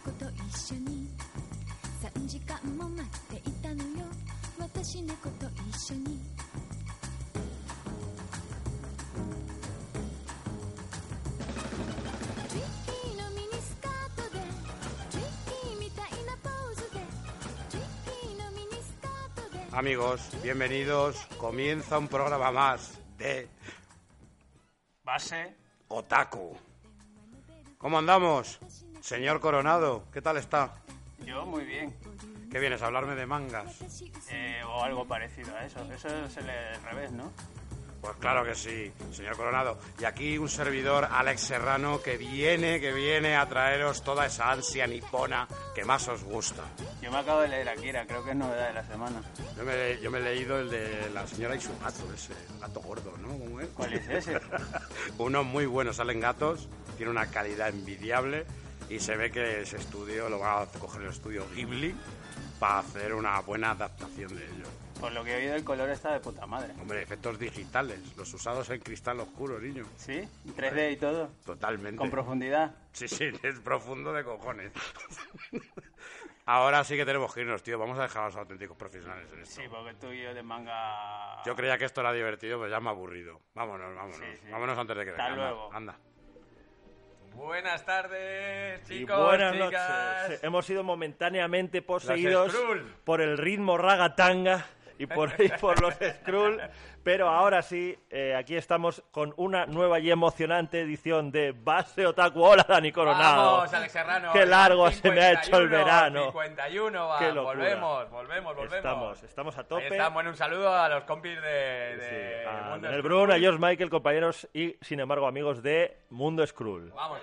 子と一緒に。3時間も待っていたのよ。私猫と一緒に。Amigos, bienvenidos. Comienza un programa más de Base. Otaku. ¿Cómo andamos? Señor Coronado, ¿qué tal está? Yo muy bien. ¿Qué vienes a hablarme de mangas? Eh, o algo parecido a eso. Eso es el al revés, ¿no? Pues claro que sí, señor Coronado. Y aquí un servidor, Alex Serrano, que viene, que viene a traeros toda esa ansia nipona que más os gusta. Yo me acabo de leer Akira, creo que es novedad de la semana. Yo me, yo me he leído el de la señora y su gato, ese gato gordo, ¿no? ¿Cómo es? ¿Cuál es ese? Uno muy bueno, salen gatos, tiene una calidad envidiable y se ve que ese estudio lo va a coger el estudio Ghibli para hacer una buena adaptación de ello. Por lo que he oído, el color está de puta madre. Hombre, efectos digitales, los usados en cristal oscuro, niño. ¿Sí? 3D y todo. Totalmente. Con profundidad. Sí, sí, es profundo de cojones. Ahora sí que tenemos que irnos, tío. Vamos a dejar a los auténticos profesionales en esto. Sí, porque tú y yo de manga... Yo creía que esto era divertido, pero ya me ha aburrido. Vámonos, vámonos. Sí, sí. Vámonos antes de que Hasta anda, luego. Anda. Buenas tardes, Y chicos, buenas chicas. noches. Hemos sido momentáneamente poseídos por el ritmo ragatanga y por, y por los Skrull, pero ahora sí, eh, aquí estamos con una nueva y emocionante edición de Base Otaku. Hola, Dani Coronado. Vamos, Alex Serrano. Qué largo se me ha hecho el 51, verano. 51, va. Qué. Volvemos, volvemos, volvemos. Estamos, estamos a tope. Ahí bueno, un saludo a los compis de, Sí, de a Mundo. Brun, a George Michael, compañeros y, sin embargo, amigos de Mundo Skrull. Vamos,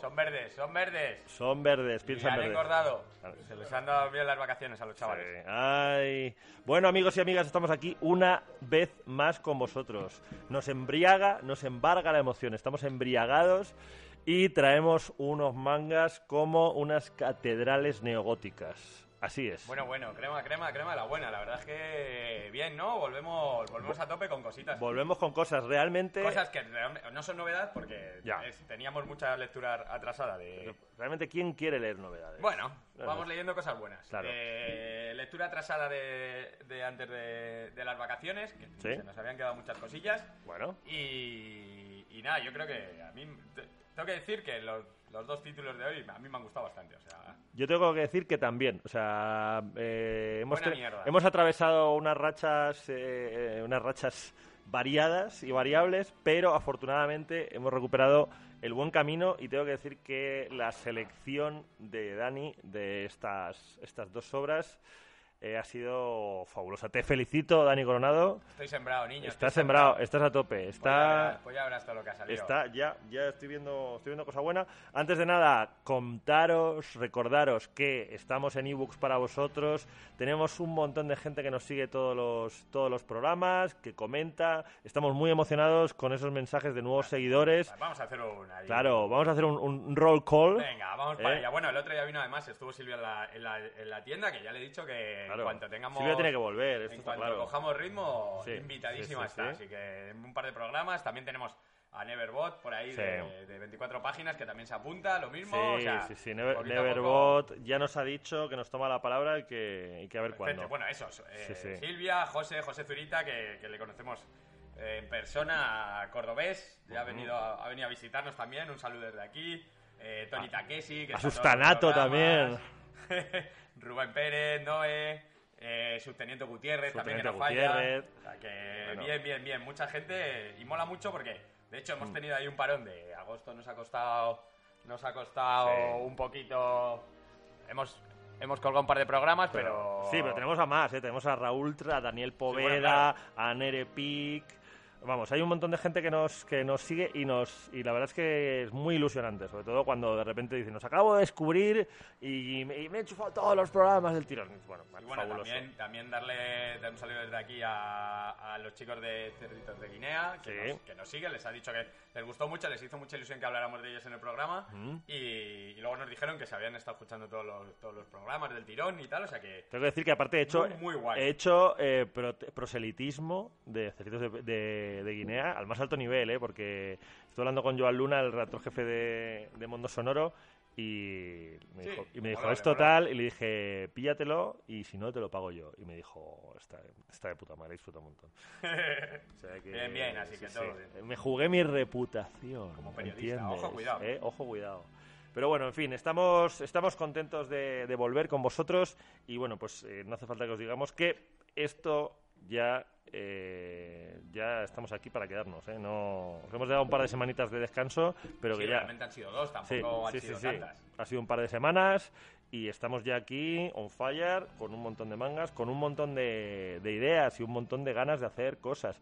son verdes, son verdes. Son verdes, han verdes. engordado. Se les han dado bien las vacaciones a los chavales. Sí. Ay. Bueno, amigos y amigas, estamos aquí una vez más con vosotros. Nos embriaga, nos embarga la emoción. Estamos embriagados y traemos unos mangas como unas catedrales neogóticas. Así es. Bueno, bueno, crema, crema, crema la buena. La verdad es que bien, ¿no? Volvemos, volvemos a tope con cositas. Volvemos con cosas realmente. Cosas que no son novedad porque Ya. es- teníamos mucha lectura atrasada de... Realmente, ¿quién quiere leer novedades? Bueno, vamos leyendo cosas buenas. Claro. Eh, lectura atrasada de, de antes de, de las vacaciones, que Sí. se nos habían quedado muchas cosillas. Bueno, Y, y nada, yo creo que a mí... te- tengo que decir que los, los dos títulos de hoy a mí me han gustado bastante. O sea, yo tengo que decir que también. O sea, eh, hemos, hemos atravesado unas rachas, eh, eh, unas rachas variadas y variables, pero afortunadamente hemos recuperado el buen camino y tengo que decir que la selección de Dani de estas, estas dos obras eh, ha sido fabulosa. Te felicito, Dani Coronado. estoy sembrado, niño. Estás estoy sembrado, estás a tope. Pues ya Está, verás- Pues ya verás todo lo que ha salido. Está, ya, ya estoy viendo, estoy viendo cosa buena. Antes de nada, contaros, recordaros que estamos en ebooks para vosotros. Tenemos un montón de gente que nos sigue todos los, todos los programas, que comenta. Estamos muy emocionados con esos mensajes de nuevos seguidores. Vamos a hacer ahí. Claro, vamos a hacer un, un roll call. Venga, vamos para ¿Eh? allá. Bueno, el otro día vino además, estuvo Silvia en la, en la, en la tienda, que ya le he dicho que Claro. en cuanto tengamos... Silvia tiene que volver, esto en cuanto claro. cojamos ritmo, Sí, invitadísima sí, está. sí. Así que en un par de programas también tenemos a Neverbot por ahí Sí. de, de 24 páginas que también se apunta, lo mismo. Sí, o sea, sí, sí. Never- poco. Neverbot ya nos ha dicho que nos toma la palabra y que, y que a ver Perfecto. cuándo. Bueno, eso, eh, Sí. Silvia, José, José Zurita, que, que le conocemos eh, en persona, cordobés, ya ha, venido, a- ha venido a visitarnos también, un saludo desde aquí. Eh, Tony Takeshi, que a Sustanato programas. Rubén Pérez, Noé, eh, Subteniente Gutiérrez, también que no Subteniente falla. Gutiérrez. O sea que Bueno. bien, bien, bien, mucha gente y mola mucho porque, de hecho, Mm. hemos tenido ahí un parón de agosto, nos ha costado, nos ha costado Sí. un poquito... Hemos, hemos colgado un par de programas, pero... Sí, pero tenemos a más, ¿eh? Tenemos a Raúl, a Daniel Poveda, bueno, claro. a Nere Pic. Vamos, hay un montón de gente que nos, que nos sigue y nos y la verdad es que es muy ilusionante, sobre todo cuando de repente dicen, nos acabo de descubrir y, me- y me he enchufado todos los programas del tirón. Bueno, Y bueno, fabuloso. también, también darle dar un saludo desde aquí a, a los chicos de Cerditos de Guinea, que, Sí. nos, que nos siguen, les ha dicho que les gustó mucho, les hizo mucha ilusión que habláramos de ellos en el programa Mm. y, y luego nos dijeron que se habían estado escuchando todos los, todos los programas del tirón y tal, o sea que... Tengo que decir que aparte he hecho, Muy, muy guay. he hecho eh, pro- proselitismo de cerditos de, de- de Guinea al más alto nivel, ¿eh? porque estoy hablando con Joan Luna, el redactor jefe de, de Mundo Sonoro, Y me Sí, dijo, y me dijo es total, y le dije, píllatelo y si no te lo pago yo. Y me dijo, está, está de puta madre, disfruta un montón. O sea que- Bien, bien, así que todo bien. Me jugué mi reputación. Como periodista, ¿entiendes? ojo, cuidado. ¿Eh? Ojo, cuidado. Pero bueno, en fin, estamos, estamos contentos de, de volver con vosotros y bueno, pues eh, no hace falta que os digamos que esto ya, eh, ya estamos aquí para quedarnos. ¿eh? No, os hemos dado un par de semanitas de descanso, pero Sí, que ya... realmente han sido dos, Sí, tampoco han sí, sido sí, sí. tantas. Ha sido un par de semanas y estamos ya aquí on fire con un montón de mangas, con un montón de, de ideas y un montón de ganas de hacer cosas.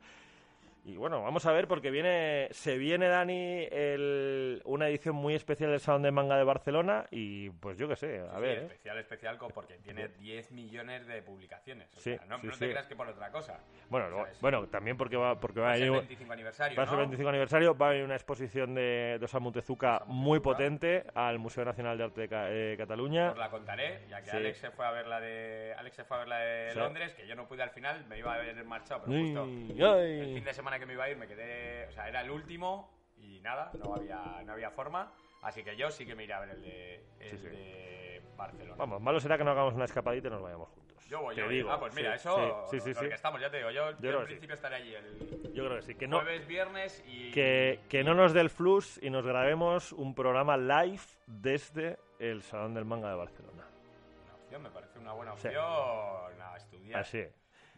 Y bueno, vamos a ver porque viene, se viene Dani el- una edición muy especial del Salón de Manga de Barcelona y pues yo qué sé, a Sí, ver. ¿eh? especial, especial, porque tiene 10 millones de publicaciones. O Sí, sea, no, no te creas que por otra cosa. Bueno, ¿sabes? bueno, también porque va, porque va a venir- 25 aniversario, Va a ser ¿no? 25 aniversario, va a haber una exposición de, de Osamu Tezuka muy potente al Museo Nacional de Arte de Ca- eh, Cataluña. Os la contaré, ya que. Alex se fue a ver la de Alex se fue a ver la de. Londres, que yo no pude al final, me iba a haber marchado, pero Ay, justo ay. el fin de semana que me iba a ir me quedé, o sea, era el último y nada, no había no había forma, así que yo sí que me iré a ver el de el Sí, sí. de Barcelona. Vamos, malo será que no hagamos una escapadita y nos vayamos juntos. Yo voy, Te yo digo, Ah, pues mira, sí, eso Sí, sí, sí. lo que estamos, ya te digo, yo, yo en principio estaré allí el Yo creo que sí. Que no, jueves, viernes y que, que no nos dé el flux y nos grabemos un programa live desde el Salón del Manga de Barcelona. una opción, me parece una buena opción a estudiar. Así.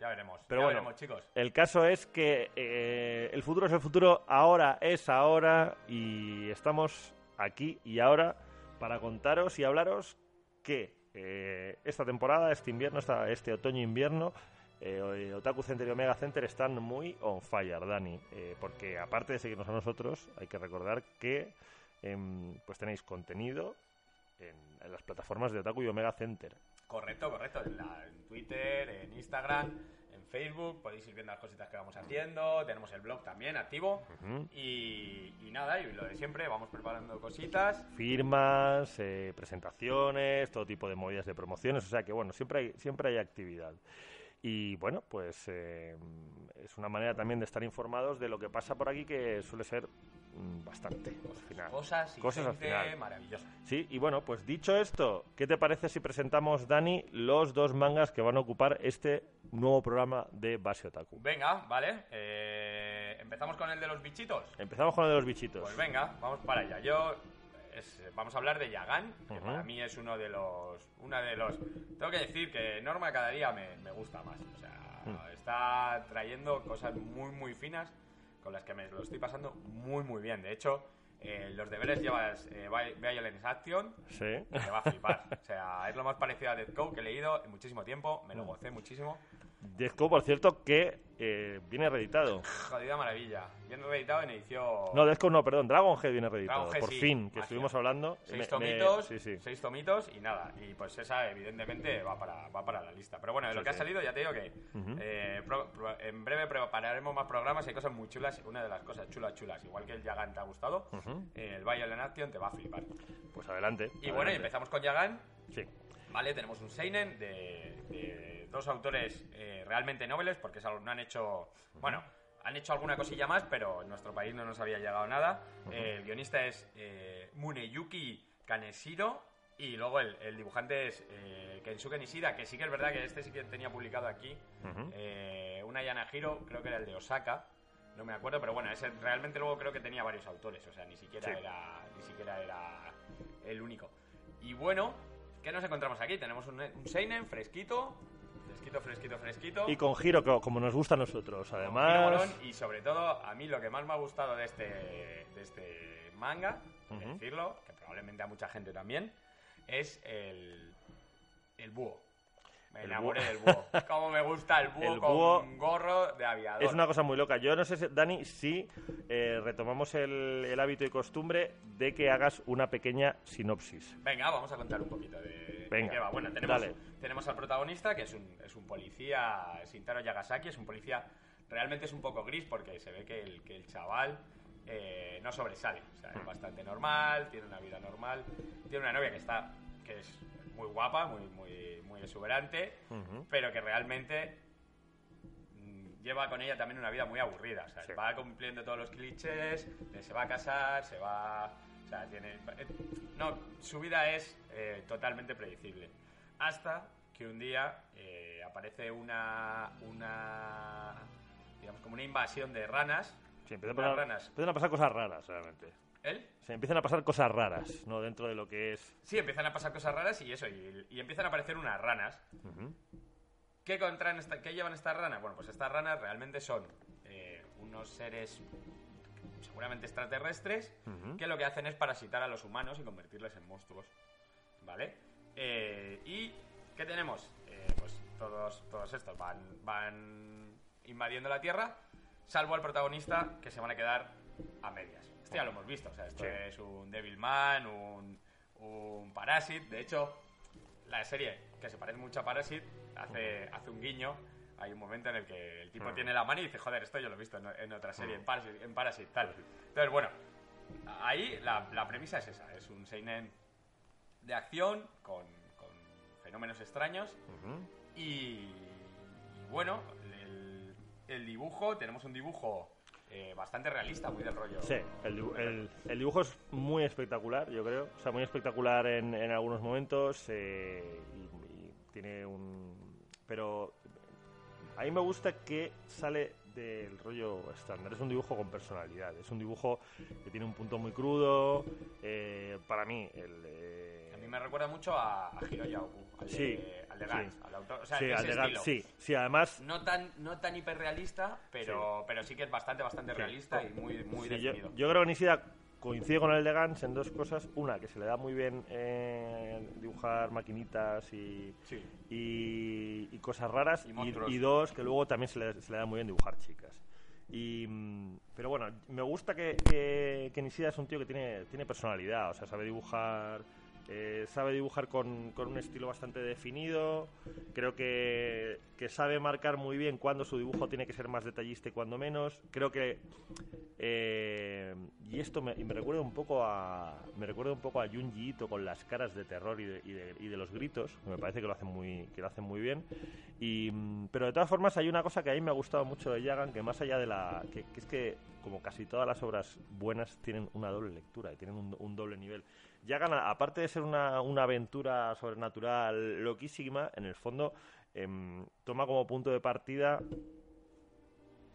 Ya veremos. Pero ya bueno. veremos, chicos. El caso es que eh, el futuro es el futuro, ahora es ahora y estamos aquí y ahora para contaros y hablaros que eh, esta temporada, este invierno, esta- este otoño-invierno, eh, Otaku Center y Omega Center están muy on fire, Dani, eh, porque aparte de seguirnos a nosotros, hay que recordar que em, pues tenéis contenido en, en las plataformas de Otaku y Omega Center. Correcto, correcto. En, la- en Twitter, en Instagram, en Facebook, podéis ir viendo las cositas que vamos haciendo. Tenemos el blog también activo. Y, y nada, y lo de siempre, vamos preparando cositas. firmas, eh, presentaciones, todo tipo de movidas de promociones, o sea que bueno, siempre hay, siempre hay actividad. Y bueno, pues eh, es una manera también de estar informados de lo que pasa por aquí que suele ser mm, bastante al final. Cosas y Cosas al gente final. maravillosa. Sí, y bueno, pues dicho esto, ¿qué te parece si presentamos, Dani, los dos mangas que van a ocupar este nuevo programa de Base Otaku? Venga, vale. eh, Empezamos con el de los bichitos. Empezamos con el de los bichitos. Pues venga, vamos para allá. Yo es- vamos a hablar de Yagan, que Ujú. para mí es uno de los, una de los. Tengo que decir que Norma cada día me, me gusta más. O sea, Mm. está trayendo cosas muy muy finas con las que me lo estoy pasando muy muy bien. De hecho, eh, los deberes llevas eh, Vi- Violence Action. Sí. Te va a flipar. O sea, es lo más parecido a Death Code que he leído en muchísimo tiempo. Me lo gocé muchísimo. Code, por cierto, que eh, viene reeditado. Jodida maravilla. Bien reeditado en edición. No, Code no, perdón, Dragon Head viene reeditado. Dragon Head, por sí, fin, que magia. estuvimos hablando. Seis Me- me- tomitos, sí, sí. seis tomitos y nada. Y pues esa, evidentemente, va para, va para la lista. Pero bueno, de lo que ha salido, ya te digo que eh, pro- pro- en breve prepararemos más programas. Hay cosas muy chulas. Una de las cosas chulas, chulas, igual que el Yagan te ha gustado, Ujú. eh, el Violent Action te va a flipar. Pues adelante. Y bueno, y empezamos con Yagan. Sí. Vale, tenemos un Seinen de, de dos autores eh, realmente nobles, porque es algo- no han hecho. Bueno, han hecho alguna cosilla más, pero en nuestro país no nos había llegado nada. Eh, el guionista es eh, Muneyuki Kaneshiro. Y luego el, el dibujante es eh, Kensuke Nishida, que sí que es verdad que este sí que tenía publicado aquí. Una Yanahiro, creo que era el de Osaka. No me acuerdo, pero bueno, ese realmente luego creo que tenía varios autores, o sea, ni siquiera Sí. era ni siquiera era el único. Y bueno, ¿qué nos encontramos aquí? Tenemos un, un seinen fresquito, fresquito, fresquito, fresquito. Y con giro, como nos gusta a nosotros. Además, Giro y sobre todo, a mí lo que más me ha gustado de este, de este manga, que Ujú. decirlo, que probablemente a mucha gente también, es el, el búho. Me El enamoré búho. del búho. Cómo me gusta el búho El con búho gorro de aviador. es una cosa muy loca. Yo no sé, si- Dani, si eh, retomamos el, el hábito y costumbre de que hagas una pequeña sinopsis. Venga, vamos a contar un poquito de, Venga, qué va. Bueno, tenemos, dale. tenemos al protagonista, que es un, es un policía, Shintaro Yagasaki, es un policía, realmente es un poco gris porque se ve que el, que el chaval eh, no sobresale. O sea, es bastante normal, tiene una vida normal, tiene una novia que está, que es muy guapa, muy, muy, muy exuberante, pero que realmente mm, lleva con ella también una vida muy aburrida. O sea, Sí. va cumpliendo todos los clichés, se va a casar, se va, sea, tiene... eh, No, su vida es eh, totalmente predecible. Hasta que un día eh, aparece una... una... digamos, como una invasión de ranas. Sí, empiezan, a pasar, ranas. empiezan a pasar cosas raras, realmente. ¿Él? Se empiezan a pasar cosas raras, ¿no? Dentro de lo que es... Sí, empiezan a pasar cosas raras y eso, y, y empiezan a aparecer unas ranas. ¿Qué, contraen esta- ¿Qué llevan estas ranas? Bueno, pues estas ranas realmente son eh, unos seres seguramente extraterrestres que lo que hacen es parasitar a los humanos y convertirles en monstruos. ¿Vale? Eh, ¿Y qué tenemos? Eh, pues todos, todos estos van, van invadiendo la Tierra, salvo al protagonista que se van a quedar a medias. Esto ya lo hemos visto, o sea, esto Sí. es un Devilman, un, un Parasite. De hecho, la serie, que se parece mucho a Parasite, hace, hace un guiño. Hay un momento en el que el tipo Mm. tiene la mano y dice, joder, esto yo lo he visto en, en otra serie, en Parasite, en tal. Entonces, bueno, ahí la, la premisa es esa, es un seinen de acción con, con fenómenos extraños Ujú. y, y bueno, el, el dibujo, tenemos un dibujo eh, bastante realista, muy del rollo. Sí, el, el- el dibujo es muy espectacular, yo creo. O sea, muy espectacular en, en algunos momentos eh, y, y tiene un... Pero a mí me gusta que sale del rollo estándar. Es un dibujo con personalidad. Es un dibujo que tiene un punto muy crudo. eh, para mí, el... eh, A mí me recuerda mucho a, a Hiro Yaoku, al de, Sí, al de sí. Gantz, al autor. O sea, sí, ese al de Gantz, sí, sí, además... No tan, no tan hiperrealista, pero, pero sí que es bastante, bastante Sí. realista y muy, muy Sí, yo, definido. yo creo que Nishida coincide con el de Gans en dos cosas. Una, que se le da muy bien eh, dibujar maquinitas y, Sí. y, y cosas raras. Y Y, monstruos. y dos, que luego también se le, se le da muy bien dibujar chicas. Y, mm, pero bueno, me gusta que, que, que Nishida es un tío que tiene, tiene personalidad, o sea, sabe dibujar, eh, sabe dibujar con, con un estilo bastante definido. Creo que, que sabe marcar muy bien cuándo su dibujo tiene que ser más detallista y cuándo menos. Creo que eh, y esto me, me recuerda un poco a me recuerda un poco a Junji Ito con las caras de terror y de, y de- los gritos. Me parece que lo hacen muy que lo hacen muy bien. Y, pero de todas formas hay una cosa que a mí me ha gustado mucho de Yagan que más allá de la que, es que como casi todas las obras buenas tienen una doble lectura tienen un doble nivel. Yagan a- aparte de ser una, aventura sobrenatural loquísima, en el fondo em, toma como punto de partida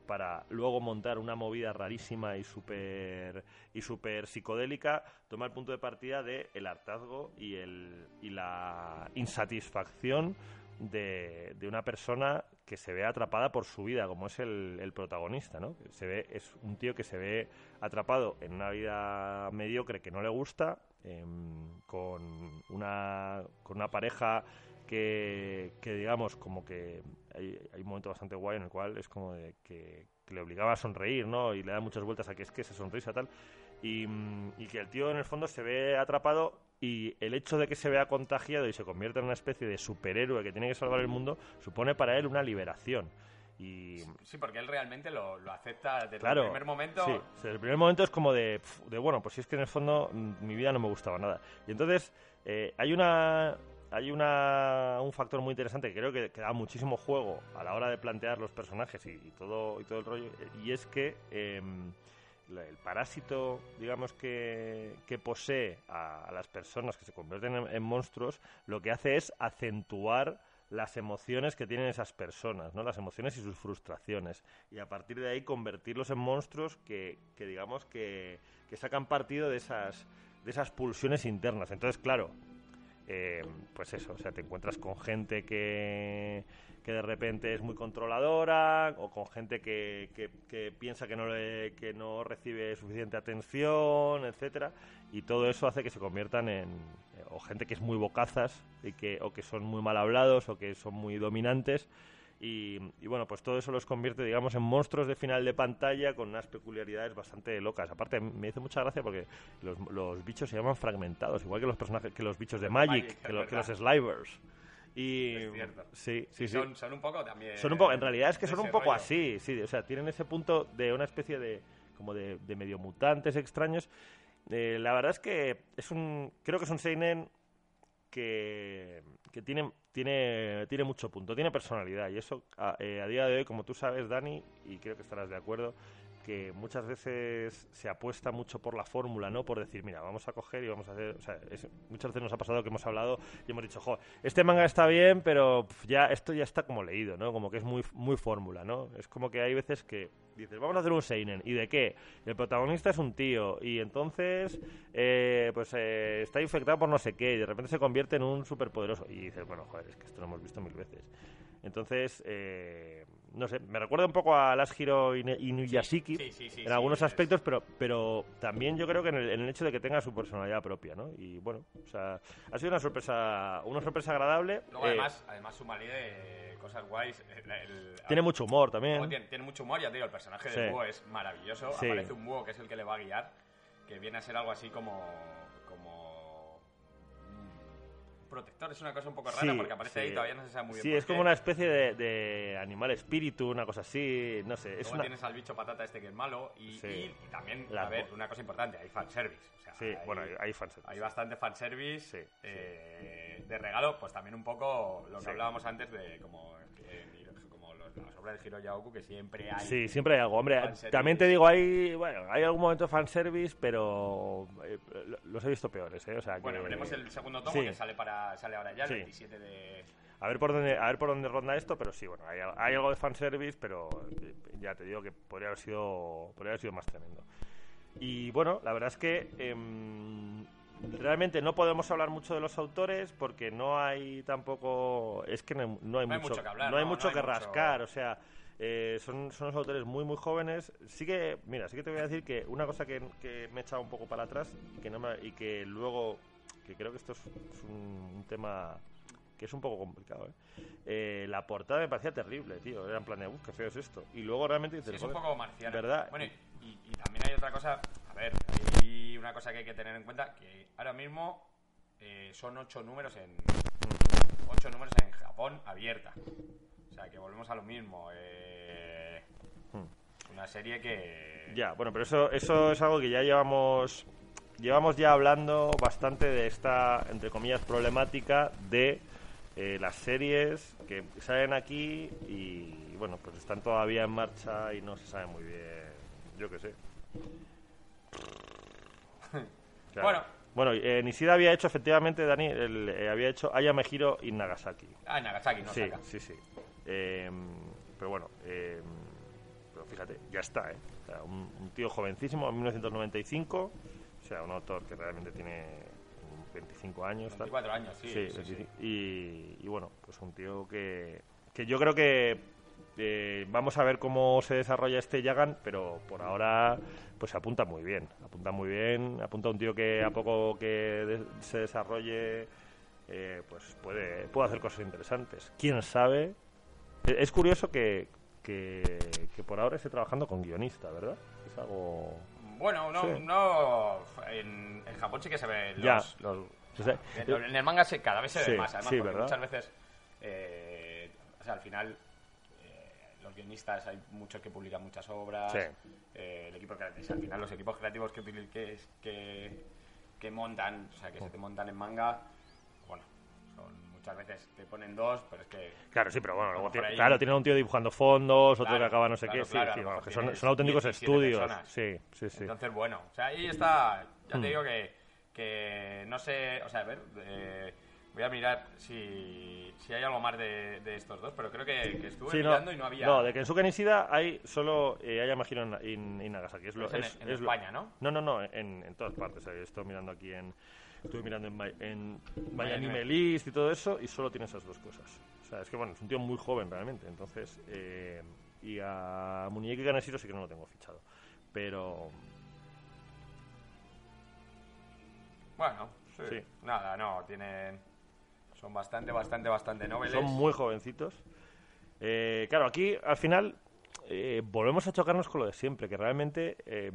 para luego montar una movida rarísima y súper y súper psicodélica, toma el punto de partida de el hartazgo y el y la insatisfacción de, de una persona que se ve atrapada por su vida, como es el, el protagonista, ¿no? Se ve, es un tío que se ve atrapado en una vida mediocre que no le gusta, em, con una con una pareja que, digamos como que hay, hay un momento bastante guay en el cual es como de que, le obligaba a sonreír, ¿no? Y le da muchas vueltas a que es que esa sonrisa tal. Mm, y que el tío en el fondo se ve atrapado y el hecho de que se vea contagiado y se convierta en una especie de superhéroe que tiene que salvar el mundo supone para él una liberación. Y Sí, porque él realmente lo, lo acepta desde claro, el primer momento. sí, sea, el primer momento es como de, de, bueno, pues si es que en el fondo mi vida no me gustaba nada. Y entonces eh, hay una hay una, un factor muy interesante que creo que, que da muchísimo juego a la hora de plantear los personajes y, y todo y todo el rollo eh, y es que la- el parásito, digamos que, que posee a, a las personas que se convierten en, en monstruos, lo que hace es acentuar las emociones que tienen esas personas, ¿no? Las emociones y sus frustraciones. Y a partir de ahí convertirlos en monstruos que, que digamos que, que sacan partido de esas, de esas pulsiones internas. Entonces, claro, eh, pues eso, o sea, te encuentras con gente que, que de repente es muy controladora o con gente que, que- que piensa que no, le- que no recibe suficiente atención, etcétera, y todo eso hace que se conviertan en o gente que es muy bocazas y que o que son muy mal hablados o que son muy dominantes y, y bueno, pues todo eso los convierte, digamos, en monstruos de final de pantalla con unas peculiaridades bastante locas. Aparte, me hizo mucha gracia porque los, los bichos se llaman fragmentados, igual que los personajes, que los bichos de Magic, Magic, que, lo- que los slivers. Y, Es cierto. Sí, sí, sí. Son, son un poco también. Son un poco, en realidad es que son un poco rollo. así, sí, o sea, tienen ese punto de una especie de como de, de medio mutantes extraños. Eh, la verdad es que es un, creo que es un seinen que, que tiene, tiene, tiene mucho punto, tiene personalidad y eso a, eh, a día de hoy, como tú sabes, Dani, y creo que estarás de acuerdo, que muchas veces se apuesta mucho por la fórmula, ¿no? Por decir, mira, vamos a coger y vamos a hacer... O sea, muchas veces nos ha pasado que hemos hablado y hemos dicho, jo, este manga está bien, pero ya esto ya está como leído, ¿no? Como que es muy, muy fórmula, ¿no? Es como que hay veces que dices, vamos a hacer un seinen, ¿y de qué? El protagonista es un tío y entonces, eh, pues eh, está infectado por no sé qué y de repente se convierte en un superpoderoso. Y dices, bueno, joder, es que esto lo hemos visto mil veces. Entonces, eh, no sé, me recuerda un poco a Last Hero Inuyashiki Sí, sí, sí, en algunos aspectos, pero, pero también yo creo que en el, en el hecho de que tenga su personalidad propia, ¿no? Y bueno, o sea, ha sido una sorpresa, una sorpresa agradable. Luego, Eh, además, además sumarle de cosas guays. el- el- tiene mucho humor también. tiene, tiene mucho humor, ya te digo, el personaje del búho es maravilloso. Aparece un búho que es el que le va a guiar, que viene a ser algo así como. Protector, es una cosa un poco rara Sí, porque aparece sí. ahí todavía no se sabe muy bien. Sí, es como una especie de, de animal espíritu, una cosa así, no sé. Es Luego una... tienes al bicho patata este que es malo y, Sí. y- y también, a ver, una cosa importante, hay fanservice. O sea, Sí, hay, bueno, hay, fanservice. hay bastante fanservice eh, de regalo, pues también un poco lo que hablábamos antes de como, eh, las obras de Hiro Yaoku, que siempre hay Sí, siempre hay algo. Hombre, también te digo, hay, bueno, hay algún momento de fanservice, pero eh, lo- los he visto peores, ¿eh? O sea, Bueno, veremos el segundo tomo Sí. que sale para sale ahora ya, el Sí. 27 de... A ver por dónde, a ver por dónde ronda esto, pero sí, bueno, hay, hay algo de fanservice, pero eh, ya te digo que podría haber sido, podría haber sido más tremendo. Y bueno, la verdad es que em, realmente no podemos hablar mucho de los autores porque no hay tampoco, es que no hay, no hay No hay mucho, que hablar, no hay mucho hay que mucho- rascar, o sea, eh, son, son unos autores muy muy jóvenes. Sí que, mira, sí que te voy a decir que una cosa que, que me he echado un poco para atrás y que no me- y que luego, que creo que esto es, es un, un tema que es un poco complicado, ¿eh? Eh, la portada me parecía terrible, tío. Era en plan de, uff, qué feo es esto. Y luego realmente dices, Sí, es un "Joder, poco marciano. ¿verdad? Bueno, y, y también hay otra cosa, ver, hay una cosa que hay que tener en cuenta, que ahora mismo eh, son ocho números en... ocho números en Japón abierta. O sea, que volvemos a lo mismo. eh, una serie que... Ya, bueno, pero eso, eso es algo que ya llevamos llevamos ya hablando bastante de esta, entre comillas, problemática de eh, las series que salen aquí y, bueno, pues están todavía en marcha y no se sabe muy bien, yo qué sé. Claro. Bueno. Bueno, eh, Nishida había hecho, efectivamente, Dani, el- eh, había hecho Ayame Hiro in Nagasaki. Ah, en Nagasaki, no Sí, sí, sí. Eh, pero bueno, eh, pero fíjate, ya está, ¿eh? O sea, un, un tío jovencísimo, en 1995, o sea, un autor que realmente tiene 25 años. tal. 24 años, sí. Sí, sí, 25. sí. Y, y bueno, pues un tío que, que yo creo que eh, vamos a ver cómo se desarrolla este Yagan, pero por ahora pues apunta muy bien, apunta muy bien, apunta un tío que a poco que de- se desarrolle eh, pues puede, puede hacer cosas interesantes. ¿Quién sabe? Eh, Es curioso que, que, que por ahora esté trabajando con guionista, ¿verdad? Es algo... Bueno, no, Sí. no en, en Japón sí que se ve los, ya, los- o sea, En, en el manga se, cada vez se Sí, ve más, además, sí, porque muchas veces, eh, o sea, al final, los guionistas hay muchos que publican muchas obras, Sí. eh, el equipo creativo, al final los equipos creativos que, que, que, que montan, o sea, que se te montan en manga, bueno, son muchas veces te ponen dos, pero es que Claro, sí, pero bueno, luego tiene- ahí- claro, tienen un tío dibujando fondos, otro que acaba no sé claro, qué, claro, sí, sí, mejor que son, tienes son auténticos 17 estudios. personas. Sí, sí, sí. Entonces, bueno, o sea, ahí está, ya Hmm. te digo que, que no sé, o sea, a ver, eh, voy a mirar si, si hay algo más de, de estos dos, pero creo que, que estuve Sí, no, mirando y no había... no, de Kensuke Nishida hay solo eh, hay Yamahiro en, en- en Nagasaki. Es lo, Es en- es- en es lo- España, ¿no? No, no, no, en, en todas partes. Estoy mirando aquí en. Estuve mirando en, en My My Anime Anime. List y todo eso, y solo tiene esas dos cosas. O sea, es que bueno, es un tío muy joven realmente. Entonces, eh, y a Muñeque Kaneshiro sí que no lo tengo fichado. Pero. Bueno, sí. Sí. Nada, no, tienen... Son bastante, bastante, bastante noveles. Son muy jovencitos. Eh, claro, aquí al final eh, volvemos a chocarnos con lo de siempre, que realmente eh,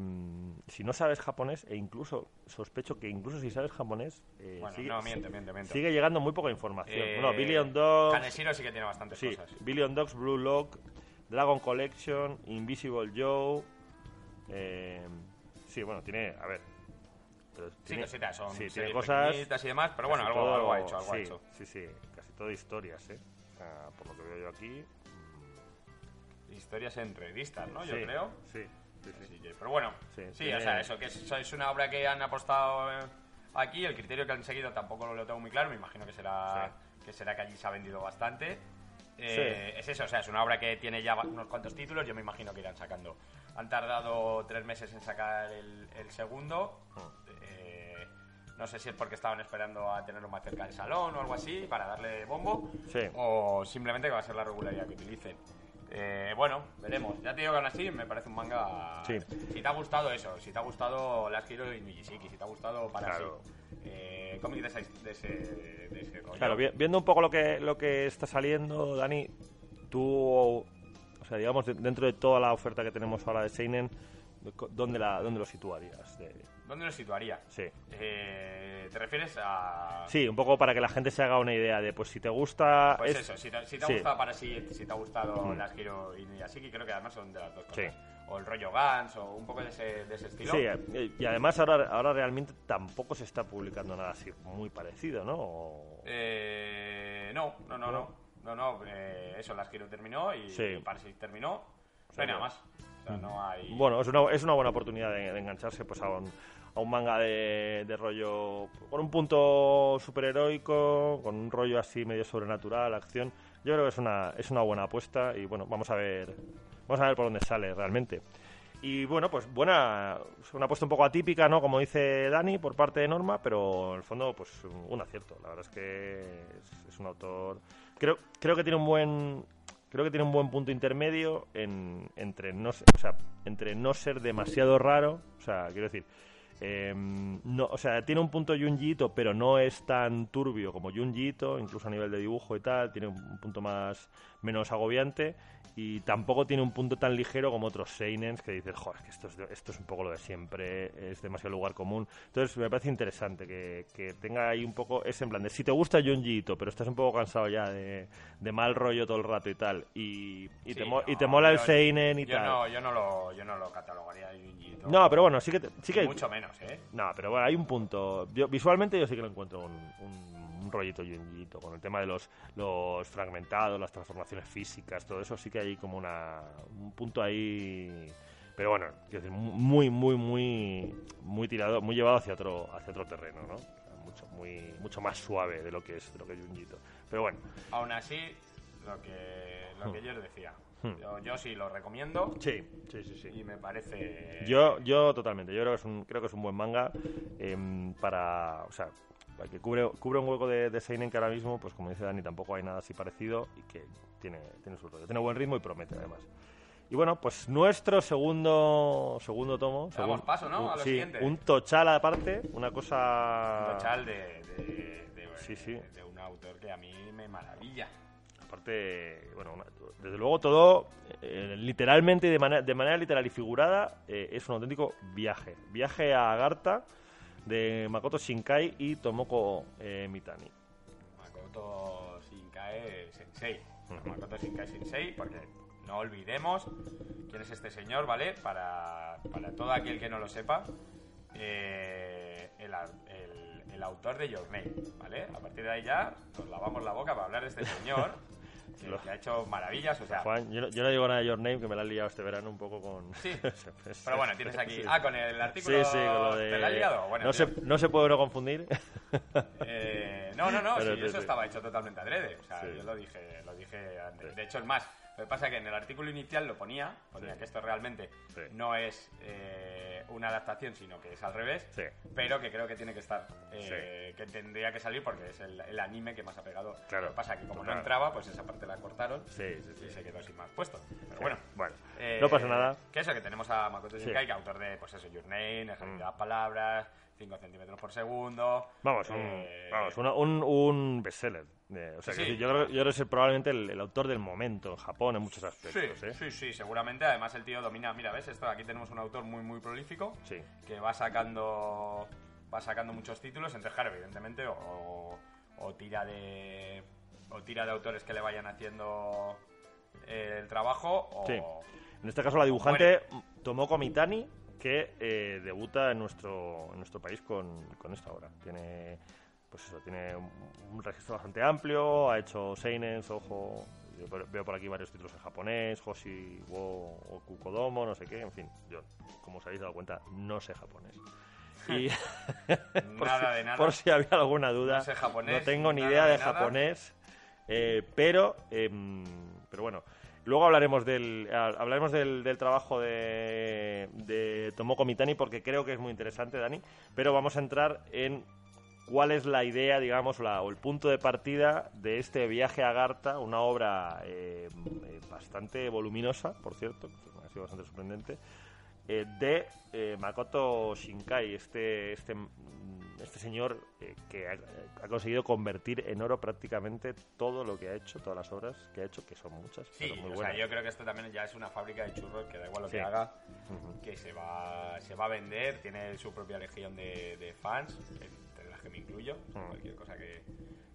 si no sabes japonés, e incluso sospecho que incluso si sabes japonés, eh, Bueno, sigue, no, miente, miente, miente. sigue llegando muy poca información. Eh, bueno, Billion Dogs, Kaneshiro sí que tiene bastantes sí, cosas. Billion Dogs, Blue Lock, Dragon Collection, Invisible Joe. eh, sí, bueno, tiene, a ver. Sí, tiene- cositas, son sí, tiene cosas y demás, pero bueno, algo, todo- algo ha hecho, algo ha sí, hecho. Sí, sí, casi todo historias, ¿eh? Por lo que veo yo aquí. Historias en revistas, ¿no? Yo sí, creo. Sí. Así que- pero bueno, Sí, sí, tiene- o sea, eso que es, es una obra que han apostado eh, aquí, el criterio que han seguido tampoco lo tengo muy claro, me imagino que será que será que allí se ha vendido bastante. Eh, Es eso, o sea, es una obra que tiene ya unos cuantos títulos, yo me imagino que irán sacando. Han tardado tres meses en sacar el, el segundo. eh, no sé si es porque estaban esperando a tenerlo más cerca del salón o algo así para darle bombo. Sí. O simplemente que va a ser la regularidad que utilicen. Eh, bueno, veremos. Ya te digo que aún así me parece un manga. Sí. Si te ha gustado eso, si te ha gustado Last Hero y Nijisiki, si te ha gustado para Claro. eh, cómic de, ese- de ese, de ese rollo. Claro, vi- viendo un poco lo que, lo que está saliendo, Dani, tú, o sea, digamos, de- dentro de toda la oferta que tenemos ahora de Seinen, ¿dónde, la, dónde lo situarías? De- ¿Dónde lo situaría? sí. Eh, ¿Te refieres a.? Sí, un poco para que la gente se haga una idea de, pues si te gusta... Pues es- eso, si te, si te ha sí. gustado para sí, si te ha gustado Mm. Last Hero y Nijisiki, creo que además son de las dos Sí. cosas. O el rollo Gans, o un poco de ese, de ese estilo. Sí, eh, y además ahora, ahora realmente tampoco se está publicando nada así muy parecido, ¿no? O- Eh, no, no, no, no. No, no, eh, eso, Last Hero terminó y Sí. Parasite terminó. No sea hay nada más. O sea, no hay. Bueno, es una, es una buena oportunidad de, de engancharse pues, a, un, a un manga de, de rollo con un punto superheroico, con un rollo así medio sobrenatural, acción. Yo creo que es una, es una buena apuesta y bueno, vamos a ver vamos a ver por dónde sale realmente. Y bueno, pues buena, una apuesta un poco atípica, ¿no? Como dice Dani, por parte de Norma, pero en el fondo, pues un, un acierto. La verdad es que es, es un autor. Creo, creo que tiene un buen. Creo que tiene un buen punto intermedio en, entre, no, o sea, entre no ser demasiado raro. O sea, quiero decir. eh, no, o sea, tiene un punto Junjiito, pero no es tan turbio como Junjiito, incluso a nivel de dibujo y tal. Tiene un punto más menos agobiante y tampoco tiene un punto tan ligero como otros seinens que dices, joder, que esto es, esto es un poco lo de siempre, es demasiado lugar común. Entonces me parece interesante que, que tenga ahí un poco ese en plan de si te gusta Junji Ito, pero estás un poco cansado ya de, de mal rollo todo el rato y tal, y, y, te, y te mola el seinen y yo tal. No, yo no lo, yo no lo catalogaría de Junji Ito. No, pero bueno, sí que, te- sí que hay- Mucho menos, ¿eh? no, pero bueno, hay un punto. Yo, visualmente yo sí que lo encuentro un, un, un rollito Junjiito, con el tema de los, los fragmentados, las transformaciones físicas, todo eso sí que hay como una, un punto ahí. Pero bueno, quiero decir, muy, muy, muy, muy tirado, muy llevado hacia otro, hacia otro terreno, ¿no? Mucho, muy, mucho más suave de lo que es, de lo que es Junjiito. Pero bueno, Aún así, lo que, lo que yo os decía. Hmm. Yo, yo sí lo recomiendo sí, sí, sí, sí. y me parece. Yo, yo totalmente. Yo creo que es un, creo que es un buen manga em, para, o sea, que cubre, cubre un hueco de, de seinen que ahora mismo, pues como dice Dani, tampoco hay nada así parecido y que tiene, tiene su rollo. Tiene buen ritmo y promete además. Y bueno, pues nuestro segundo segundo tomo. Damos segun- paso, ¿no? un- A lo sí, siguiente. un tochal aparte, una cosa... Tochal de, de, de- Sí, sí. de un autor que a mí me maravilla. Aparte, bueno, desde luego todo, eh, literalmente de, manera de manera literal y figurada, eh, es un auténtico viaje. Viaje a Agartha de Makoto Shinkai y Tomoko eh, Mitani. Makoto Shinkae Sensei. Makoto Shinkae Sensei, porque no olvidemos quién es este señor, ¿vale? Para, para todo aquel que no lo sepa, eh, el, a- el- el autor de Your Name, ¿vale? A partir de ahí ya nos lavamos la boca para hablar de este señor, que, Lo- que ha hecho maravillas, o sea... Juan, yo, no- yo no digo nada de Your Name, que me la han liado este verano un poco con... Sí, pero bueno, tienes aquí... Ah, con el artículo... Sí, sí, con lo de... ¿Te la has liado? Bueno, no, tío. se, no se puede no confundir. Eh, no, no, no, sí, eso estaba hecho totalmente adrede. O sea, yo lo dije, lo dije antes. De hecho, es más, lo que pasa es que en el artículo inicial lo ponía, ponía Sí. que esto realmente Sí. no es eh, una adaptación, sino que es al revés, Sí. pero que creo que tiene que estar, eh, que tendría que salir porque es el, el anime que más ha pegado. Claro, Lo que pasa es que como total. no entraba, pues esa parte la cortaron y se quedó sin más puesto. Pero bueno. Bueno, Eh, no pasa nada. Que eso, que tenemos a Makoto. Shinkai, que autor de, pues eso, Your Name, Ejército Mm. de las Palabras, 5 centímetros por segundo. Vamos, un, eh, vamos una- un, un bestseller. Eh, o sea, Sí, que sí. yo, creo, yo creo que es probablemente el, el autor del momento en Japón en muchos Sí, aspectos. ¿eh? sí, sí, seguramente. Además, el tío domina. Mira, ¿ves? Esto aquí tenemos un autor muy, muy prolífico Sí. que va sacando va sacando muchos títulos. Entonces, claro, evidentemente, o, o tira de o tira de autores que le vayan haciendo eh, el trabajo o Sí. En este caso la dibujante Tomoko Mitani, que eh, debuta en nuestro, en nuestro país con, con esta obra. Tiene, pues eso, tiene un, un registro bastante amplio, ha hecho Seinen, Ojo, veo por aquí varios títulos en japonés, Hoshi wo Okukodomo, no sé qué, en fin, yo, como os habéis dado cuenta, no sé japonés. Y por, Nada si, de nada. por si había alguna duda, No sé japonés, no tengo ni idea de japonés, eh, pero, em, pero bueno, luego hablaremos del ha- hablaremos del, del trabajo de, de Tomoko Mitani porque creo que es muy interesante, Dani, pero vamos a entrar en cuál es la idea, digamos, la- o el punto de partida de este viaje a Garta, una obra eh, eh, bastante voluminosa, por cierto, que ha sido bastante sorprendente, eh, de eh, Makoto Shinkai, este, este, mm, este señor eh, que ha, ha conseguido convertir en oro prácticamente todo lo que ha hecho, todas las obras que ha hecho, que son muchas, Sí, pero muy o sea, yo creo que esto también ya es una fábrica de churros que da igual lo Sí. que haga, Ujú. que se va, se va a vender, tiene su propia legión de, de fans, entre las que me incluyo. Sea, Mm. Cualquier cosa que,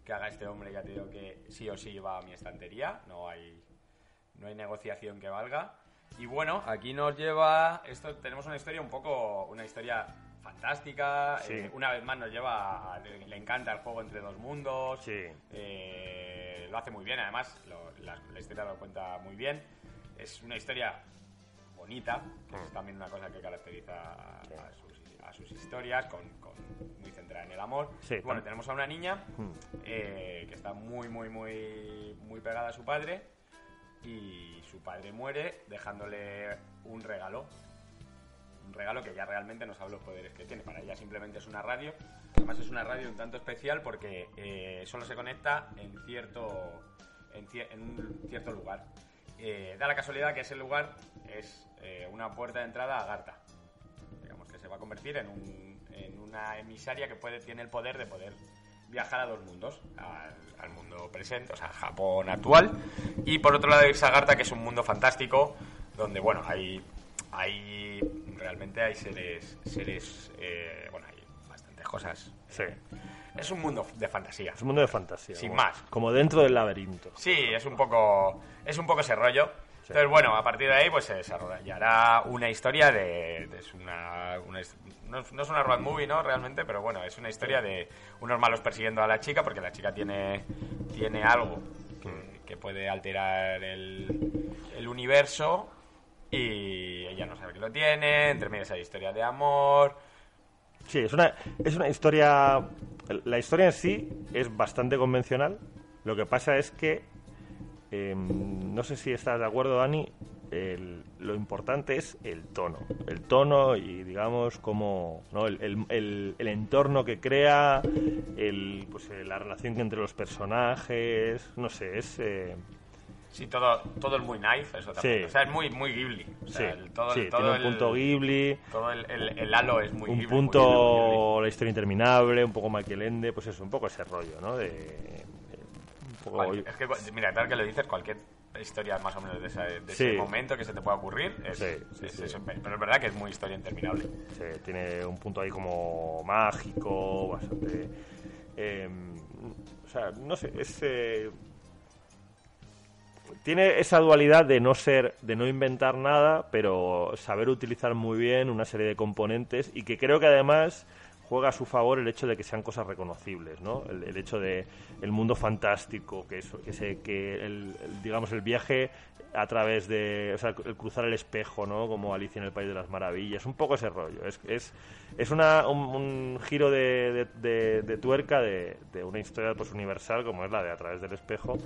que haga este hombre, ya te digo que sí o sí va a mi estantería, no hay, no hay negociación que valga. Y bueno, aquí nos lleva, esto tenemos una historia un poco, una historia fantástica, Sí. eh, una vez más nos lleva, a- le, encanta el juego entre dos mundos, Sí. eh, lo hace muy bien, además, lo- la, la historia lo cuenta muy bien. Es una historia bonita, que es también una cosa que caracteriza a, Sí. a sus, a sus historias, con, con- muy centrada en el amor. Sí, bueno, tenemos a una niña Mm. eh, que está muy, muy, muy, muy pegada a su padre y su padre muere dejándole un regalo. Un regalo que ya realmente no sabe los poderes que tiene. Para ella simplemente es una radio. Además es una radio un tanto especial porque eh, solo se conecta en cierto, en, cier- en un cierto lugar. Eh, da la casualidad que ese lugar es eh, una puerta de entrada a Garta. Digamos que se va a convertir en, un- en una emisaria que puede, tiene el poder de poder viajar a dos mundos, al, al mundo presente, o sea, Japón actual, y por otro lado irse a Garta, que es un mundo fantástico, donde, bueno, hay, hay realmente hay seres, seres eh, bueno, hay bastantes cosas. Sí. Es un mundo de fantasía. Es un mundo de fantasía. Sin más. Como dentro del laberinto. Sí, es un poco, es un poco ese rollo. Entonces, bueno, a partir de ahí pues se desarrollará una historia de... de- es una, no, es- no es una road movie, ¿no? Realmente, pero bueno, es una historia de unos malos persiguiendo a la chica porque la chica tiene, tiene algo que, que puede alterar el, el universo y ella no sabe que lo tiene, entre medias hay historia de amor... Sí, es una, es una historia. La historia en sí es bastante convencional. Lo que pasa es que. Em, no sé si estás de acuerdo, Dani. el- lo importante es el tono. El tono y, digamos, como. ¿no? el, el- el- entorno que crea. El, pues, eh, la relación entre los personajes. No sé, es. eh, Sí, todo, todo es muy nice, eso también. Sí. O sea, es muy, muy Ghibli. O sea, sí, el- todo, sí, todo tiene un punto Ghibli. Todo el, halo es muy un Ghibli, muy punto Ghibli, muy Ghibli. la historia interminable, un poco Michael Ende, pues eso, un poco ese rollo, ¿no? De, un poco- Cual- es que, mira, tal que lo dices, cualquier historia más o menos de, esa- de Sí. ese momento que se te pueda ocurrir es, Sí, es. Pero es verdad que es muy historia interminable. sí, tiene un punto ahí como mágico, bastante... eh, o sea, no sé, es... eh, tiene esa dualidad de no ser, de no inventar nada, pero saber utilizar muy bien una serie de componentes y que creo que además juega a su favor el hecho de que sean cosas reconocibles, ¿no? El, hecho de el mundo fantástico, que eso, que se, que el, digamos el viaje a través de, o sea, el cruzar el espejo, ¿no? Como Alicia en el País de las Maravillas, un poco ese rollo. Es, es, es una, un, giro de, de- de- de tuerca de, de una historia pues universal como es la de a través del espejo,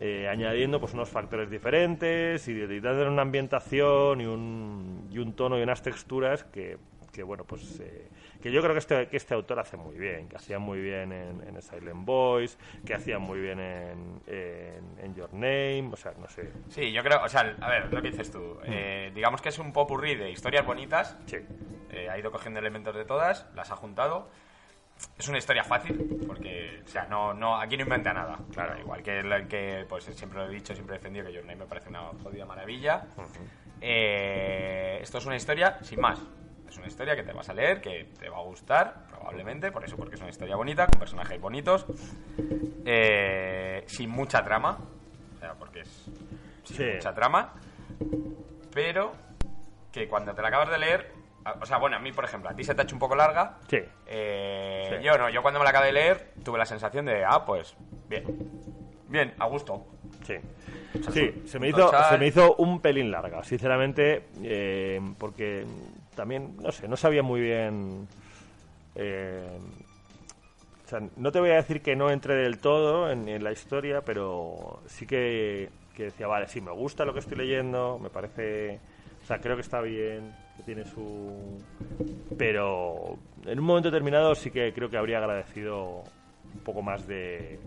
eh, añadiendo pues unos factores diferentes y, dándole una ambientación y un, y un tono y unas texturas que, que bueno pues eh, que yo creo que este, que este autor hace muy bien que hacía muy bien en, en Silent Boys que hacía muy bien en, en, en Your Name o sea no sé Sí, yo creo, o sea, a ver, lo que dices tú. Eh, digamos que es un popurrí de historias bonitas. sí eh, ha ido cogiendo elementos de todas, las ha juntado. Es una historia fácil, porque, o sea, no, no, aquí no inventa nada. Claro, igual que, el que pues siempre lo he dicho, siempre he defendido que Your Name me parece una jodida maravilla. Eh, esto es una historia sin más. Es una historia que te vas a leer, que te va a gustar, probablemente, por eso, porque es una historia bonita, con personajes bonitos, eh, sin mucha trama, o sea, porque es sin Sí. mucha trama, pero que cuando te la acabas de leer, o sea, bueno, a mí, por ejemplo, a ti se te ha hecho un poco larga, sí eh, Sí. Yo no, yo cuando me la acabé de leer tuve la sensación de, ah, pues bien, bien, a gusto. Sí. Sí, se me, hizo, Total. se me hizo un pelín larga, sinceramente, eh, porque también, no sé, no sabía muy bien... eh, o sea, no te voy a decir que no entré del todo en, en la historia, pero sí que, que decía, vale, sí, me gusta lo que estoy leyendo, me parece... O sea, creo que está bien, que tiene su... Pero en un momento determinado sí que creo que habría agradecido un poco más de...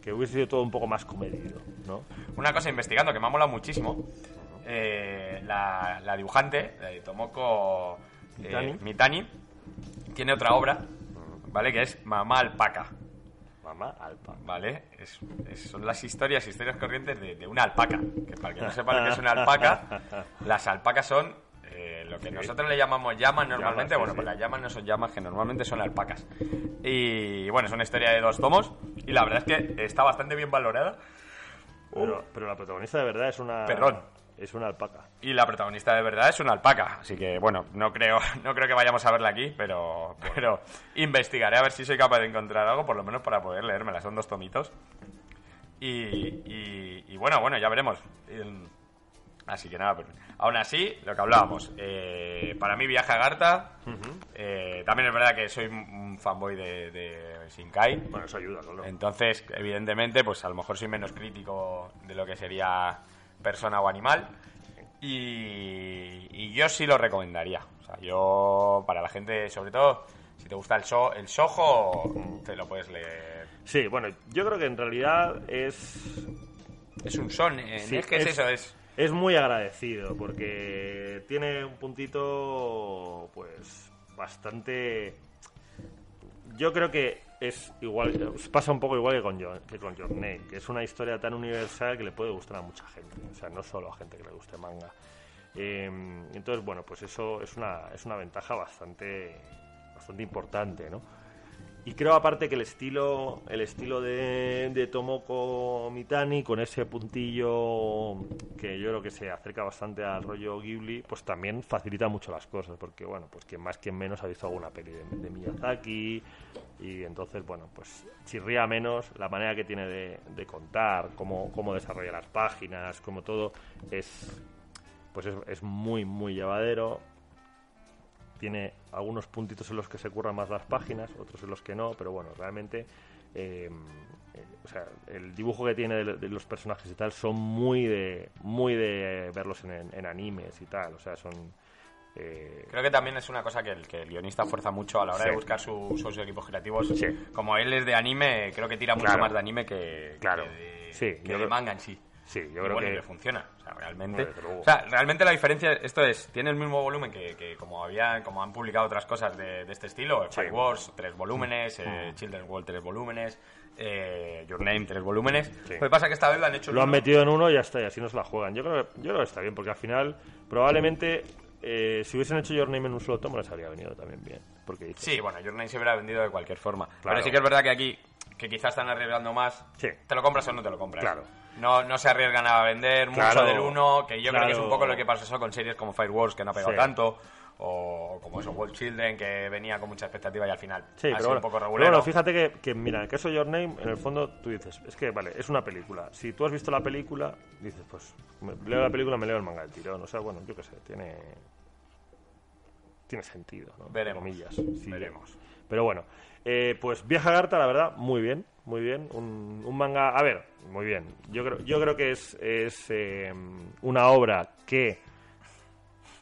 Que hubiese sido todo un poco más comedido, ¿no? Una cosa investigando que me ha molado muchísimo. Eh, la, la dibujante, de Tomoko eh, Mitani. Mitani, tiene otra obra, ¿vale? Que es Mamá Alpaca. Mamá alpa. ¿Vale? Es, es- son las historias, historias corrientes de, de una alpaca. Que para que no sepa lo que es una alpaca, las alpacas son eh, lo que nosotros le llamamos llamas normalmente. Llamas, sí, bueno, sí. pues las llamas no son llamas, que normalmente son alpacas. Y bueno, es una historia de dos tomos. Y la verdad es que está bastante bien valorada. Pero, pero la protagonista de verdad es una... Perdón. Es una alpaca. Y la protagonista de verdad es una alpaca. Así que, bueno, no creo, no creo que vayamos a verla aquí, pero, pero investigaré a ver si soy capaz de encontrar algo, por lo menos para poder leérmela. Son dos tomitos. Y, y- y bueno, bueno, ya veremos. Así que nada, pero aún así, lo que hablábamos. eh, para mí, Viaje a Garta. eh, también es verdad que soy un fanboy de, de Shinkai. Bueno, eso ayuda, claro. Entonces, evidentemente, pues a lo mejor soy menos crítico de lo que sería persona o animal. Y, y yo sí lo recomendaría. O sea, yo, para la gente, sobre todo, si te gusta el, so, el sojo, te lo puedes leer. Sí, bueno, yo creo que en realidad es... Es un son, eh, Sí, es que es, eso, es... Es muy agradecido porque tiene un puntito, pues, bastante. Yo creo que es igual, pasa un poco igual que con, Your, que con Your Name, que es una historia tan universal que le puede gustar a mucha gente, o sea, no solo a gente que le guste manga. Eh, entonces, bueno, pues eso es una, es una ventaja bastante, bastante importante, ¿no? Y creo aparte que el estilo, el estilo de, de Tomoko Mitani, con ese puntillo que yo creo que se acerca bastante al rollo Ghibli, pues también facilita mucho las cosas, porque bueno, pues quien más quien menos ha visto alguna peli de, Miyazaki, y entonces bueno, pues chirría menos la manera que tiene de, de contar, cómo, cómo desarrolla las páginas, como todo, es pues es, es muy, muy llevadero tiene algunos puntitos en los que se curran más las páginas, otros en los que no, pero bueno, realmente eh, eh, o sea, el dibujo que tiene de, de los personajes y tal son muy de muy de verlos en, animes y tal, o sea, son eh, Creo que también es una cosa que el, que el guionista fuerza mucho a la hora Sí. de buscar su- sus equipos creativos. Sí. Como él es de anime, creo que tira mucho Claro. más de anime que, Claro. que de, Sí, que yo de creo- manga en sí. Sí, yo Y creo bueno, y que le funciona. O sea, realmente. O sea, realmente la diferencia, esto es, tiene el mismo volumen que, que como había, como han publicado otras cosas de, de este estilo, Sí. Mm. Fire Wars, tres volúmenes, eh, Children's World, tres volúmenes, eh, Your Name, tres volúmenes. Sí. Lo que pasa es que esta vez lo han hecho lo han uno. metido en uno y ya está, y así no se la juegan. Yo creo, yo creo que está bien, porque al final probablemente eh, si hubiesen hecho Your Name en un solo tomo les habría venido también bien, porque dices, Sí, bueno, Your Name se hubiera vendido de cualquier forma. Claro. Pero sí que es verdad que aquí, que quizás están arriesgando más, Sí. ¿te lo compras o no te lo compras? Claro. No, no se arriesgan a vender mucho Claro. del uno, que yo creo que es un poco lo que pasó con series como Fire Wars, que no ha pegado Sí. tanto, o como eso, World Children, que venía con mucha expectativa y al final Sí, ha pero sido bueno, un poco pero regulero. bueno, fíjate que, que, mira, el caso de Your Name, en el fondo tú dices, es que, vale, es una película. Si tú has visto la película, dices, pues, me- leo la película, me leo el manga del tirón. O sea, bueno, yo qué sé, tiene... Tiene sentido, ¿no? Veremos. comillas. Sí, Veremos. Pero bueno, eh, pues Viaja a Garta, la verdad, muy bien, muy bien. Un, un manga, a ver, muy bien. Yo creo, yo creo que es, es eh, una obra que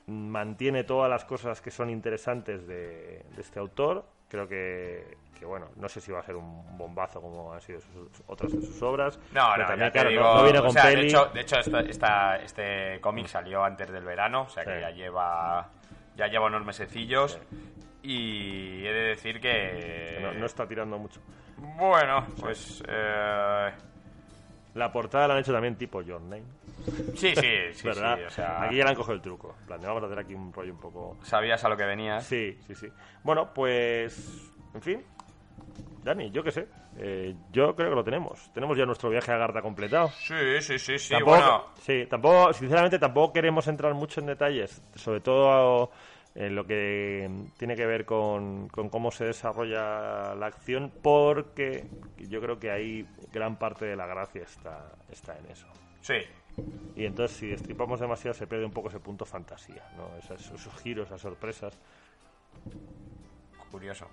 mantiene todas las cosas que son interesantes de, de este autor. Creo que, que, bueno, no sé si va a ser un bombazo como han sido sus- otras de sus obras. No, no, también, claro, digo, no, no viene o sea, de hecho, de hecho esta, esta- este cómic salió antes del verano, o sea que Sí. ya lleva ya lleva unos mesecillos y he de decir que, no, no está tirando mucho. bueno, pues eh, La portada la han hecho también tipo Your Name, sí, sí, sí, ¿verdad? sí, o sea, Aquí ya le han cogido el truco. En plan, vamos a hacer aquí un rollo un poco... sabías a lo que venías. Sí, sí, sí. Bueno, pues, en fin. Dani, yo qué sé. Eh, yo creo que lo tenemos. Tenemos ya nuestro viaje a Garda completado. Sí, sí, sí, sí, tampoco, bueno, sí, tampoco, sinceramente, tampoco queremos entrar mucho en detalles, sobre todo en lo que tiene que ver con, con cómo se desarrolla la acción, porque yo creo que ahí gran parte de la gracia está, está en eso. Sí. Y entonces, si destripamos demasiado, se pierde un poco ese punto fantasía, ¿no? Esos, esos giros, esas sorpresas. Curioso.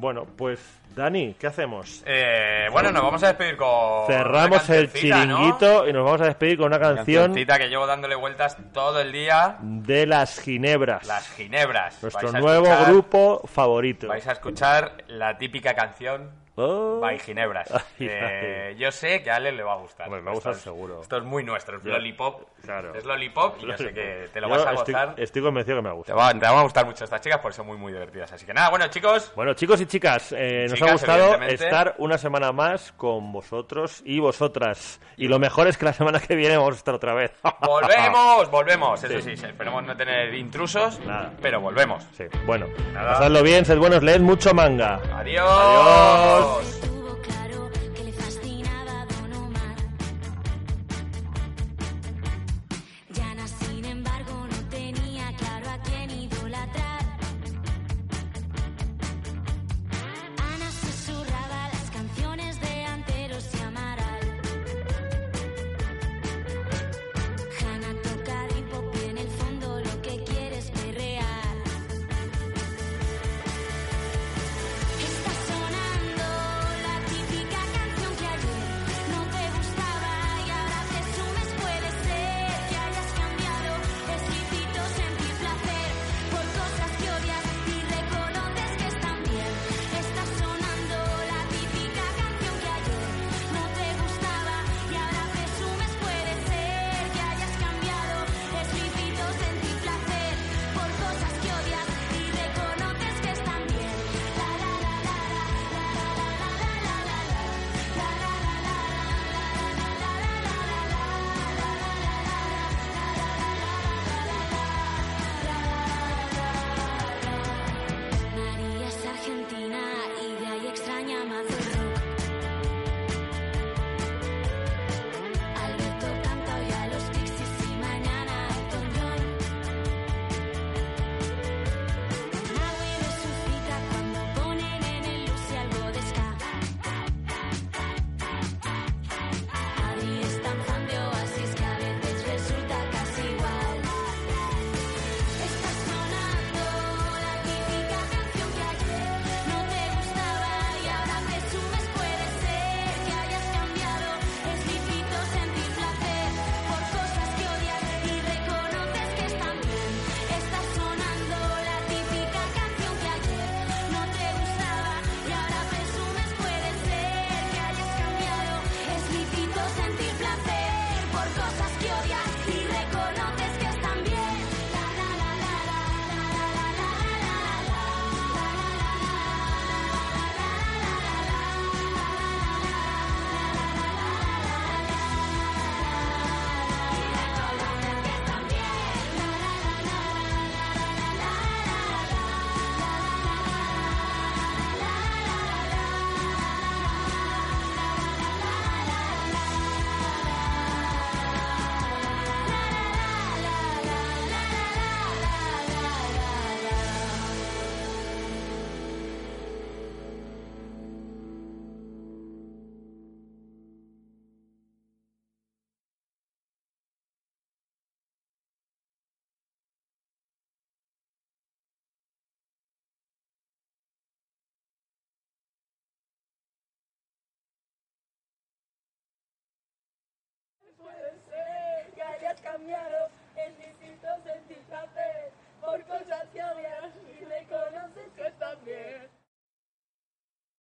Bueno, pues, Dani, ¿qué hacemos? Eh, bueno, nos vamos a despedir con. Cerramos una el cancioncita, ¿no? chiringuito y nos vamos a despedir con una canción Cancioncita que llevo dándole vueltas todo el día. de las Ginebras. Las Ginebras. nuestro nuevo escuchar- grupo favorito. Vais a escuchar la típica canción Oh. by Ginebras. Ay, Eh, yo sé que a Ale le va a gustar. Hombre, me va a gustar Esto es- seguro. Esto es muy nuestro, es. Lollipop. Claro. Es Lollipop y yo sé que te lo Yo vas a gozar. estoy convencido que me Te, gusta. va- te van a gustar mucho estas chicas porque son muy, muy divertidas. Así que nada, bueno, chicos, Bueno, chicos y chicas, eh, nos ha gustado estar una semana más con vosotros y vosotras. Y lo mejor es que la semana que viene vamos a estar otra vez. volvemos, volvemos. Eso Sí. sí, esperemos no tener intrusos, Nada. pero volvemos. Sí, bueno, Nada. pasadlo bien, sed buenos, leed mucho manga. Adiós. Adiós.